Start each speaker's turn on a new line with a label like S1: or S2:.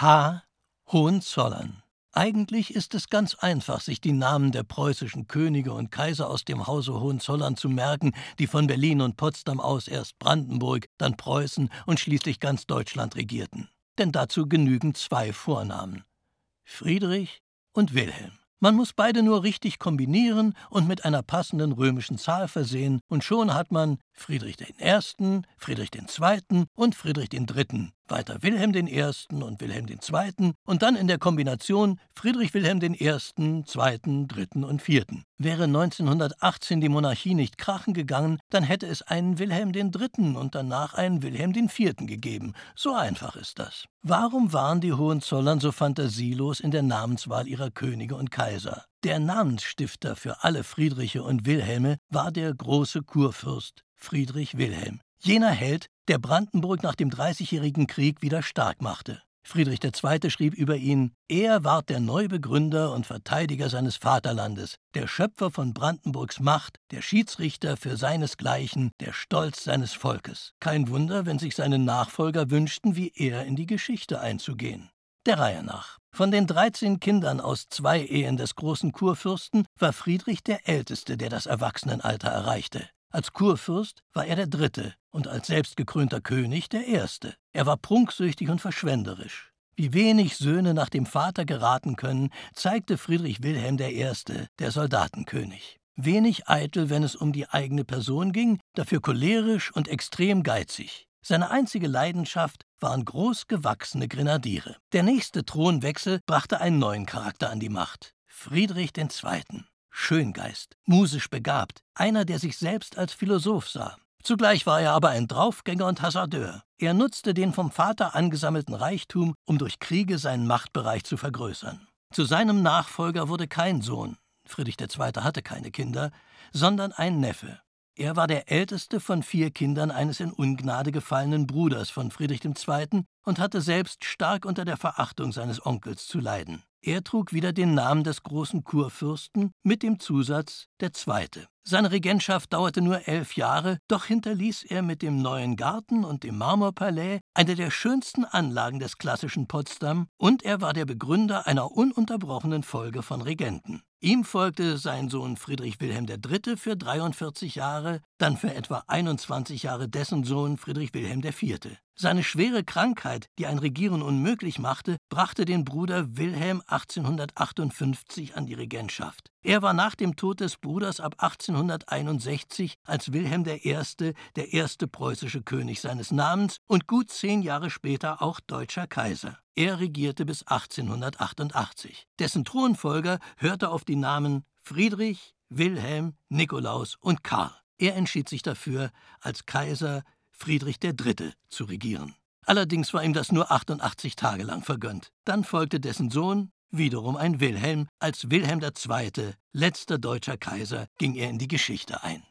S1: H. Hohenzollern. Eigentlich ist es ganz einfach, sich die Namen der preußischen Könige und Kaiser aus dem Hause Hohenzollern zu merken, die von Berlin und Potsdam aus erst Brandenburg, dann Preußen und schließlich ganz Deutschland regierten. Denn dazu genügen zwei Vornamen: Friedrich und Wilhelm. Man muss beide nur richtig kombinieren und mit einer passenden römischen Zahl versehen, und schon hat man Friedrich I., Friedrich II. und Friedrich III., weiter Wilhelm I. und Wilhelm II. und dann in der Kombination Friedrich Wilhelm I., II., III. und IV. Wäre 1918 die Monarchie nicht krachen gegangen, dann hätte es einen Wilhelm III. und danach einen Wilhelm IV. gegeben. So einfach ist das. Warum waren die Hohenzollern so fantasielos in der Namenswahl ihrer Könige und Kaiser? Der Namensstifter für alle Friedriche und Wilhelme war der große Kurfürst Friedrich Wilhelm. Jener Held, der Brandenburg nach dem Dreißigjährigen Krieg wieder stark machte. Friedrich II. schrieb über ihn: Er ward der Neubegründer und Verteidiger seines Vaterlandes, der Schöpfer von Brandenburgs Macht, der Schiedsrichter für seinesgleichen, der Stolz seines Volkes. Kein Wunder, wenn sich seine Nachfolger wünschten, wie er in die Geschichte einzugehen. Der Reihe nach. Von den 13 Kindern aus zwei Ehen des großen Kurfürsten war Friedrich der älteste, der das Erwachsenenalter erreichte. Als Kurfürst war er der Dritte und als selbstgekrönter König der Erste. Er war prunksüchtig und verschwenderisch. Wie wenig Söhne nach dem Vater geraten können, zeigte Friedrich Wilhelm I., der Soldatenkönig. Wenig eitel, wenn es um die eigene Person ging, dafür cholerisch und extrem geizig. Seine einzige Leidenschaft waren großgewachsene Grenadiere. Der nächste Thronwechsel brachte einen neuen Charakter an die Macht. Friedrich II. Schöngeist, musisch begabt, einer, der sich selbst als Philosoph sah. Zugleich war er aber ein Draufgänger und Hasardeur. Er nutzte den vom Vater angesammelten Reichtum, um durch Kriege seinen Machtbereich zu vergrößern. Zu seinem Nachfolger wurde kein Sohn, Friedrich II. hatte keine Kinder, sondern ein Neffe. Er war der älteste von vier Kindern eines in Ungnade gefallenen Bruders von Friedrich II. und hatte selbst stark unter der Verachtung seines Onkels zu leiden. Er trug wieder den Namen des großen Kurfürsten mit dem Zusatz der Zweite. Seine Regentschaft dauerte nur elf Jahre, doch hinterließ er mit dem neuen Garten und dem Marmorpalais eine der schönsten Anlagen des klassischen Potsdam und er war der Begründer einer ununterbrochenen Folge von Regenten. Ihm folgte sein Sohn Friedrich Wilhelm III. für 43 Jahre, dann für etwa 21 Jahre dessen Sohn Friedrich Wilhelm IV. Seine schwere Krankheit, die ein Regieren unmöglich machte, brachte den Bruder Wilhelm 1858 an die Regentschaft. Er war nach dem Tod des Bruders ab 1861 als Wilhelm I. der erste preußische König seines Namens und gut zehn Jahre später auch deutscher Kaiser. Er regierte bis 1888. Dessen Thronfolger hörte auf die Namen Friedrich, Wilhelm, Nikolaus und Karl. Er entschied sich dafür, als Kaiser Friedrich III. zu regieren. Allerdings war ihm das nur 88 Tage lang vergönnt. Dann folgte dessen Sohn, wiederum ein Wilhelm, als Wilhelm II., letzter deutscher Kaiser, ging er in die Geschichte ein.